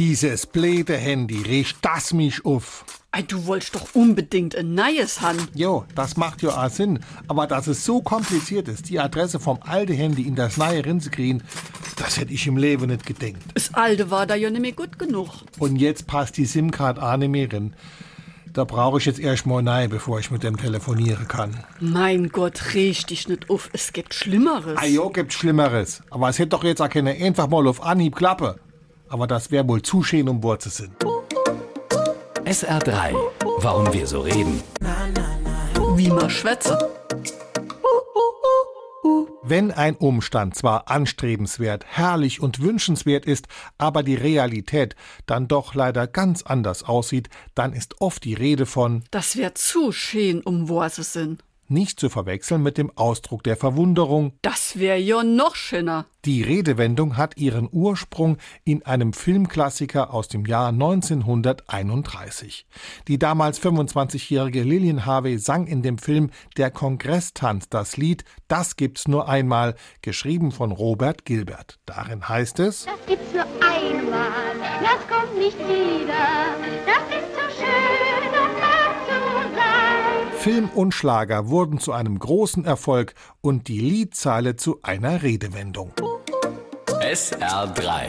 Dieses blöde Handy riecht das mich auf. Ei, du wolltest doch unbedingt ein neues haben. Jo, das macht ja auch Sinn. Aber dass es so kompliziert ist, die Adresse vom alten Handy in das neue reinzukriegen, das hätte ich im Leben nicht gedenkt. Das alte war da ja nicht mehr gut genug. Und jetzt passt die SIM-Card auch nicht mehr rein. Da brauche ich jetzt erst mal neu, bevor ich mit dem telefonieren kann. Mein Gott, riech dich nicht auf. Es gibt Schlimmeres. Ah jo, gibt's Schlimmeres. Aber es hätte doch jetzt auch keine einfach mal auf Anhieb klappe. Aber das wäre wohl zu schön, um Worte sind. SR3. Warum wir so reden. Wie man schwätze. Wenn ein Umstand zwar anstrebenswert, herrlich und wünschenswert ist, aber die Realität dann doch leider ganz anders aussieht, dann ist oft die Rede von Das wär zu schön, um Worte sind. Nicht zu verwechseln mit dem Ausdruck der Verwunderung. Das wär ja noch schöner. Die Redewendung hat ihren Ursprung in einem Filmklassiker aus dem Jahr 1931. Die damals 25-jährige Lillian Harvey sang in dem Film Der Kongresstanz das Lied Das gibt's nur einmal, geschrieben von Robert Gilbert. Darin heißt es Das gibt's nur einmal, das kommt nicht wieder. Das Film und Schlager wurden zu einem großen Erfolg und die Liedzeile zu einer Redewendung. SR3.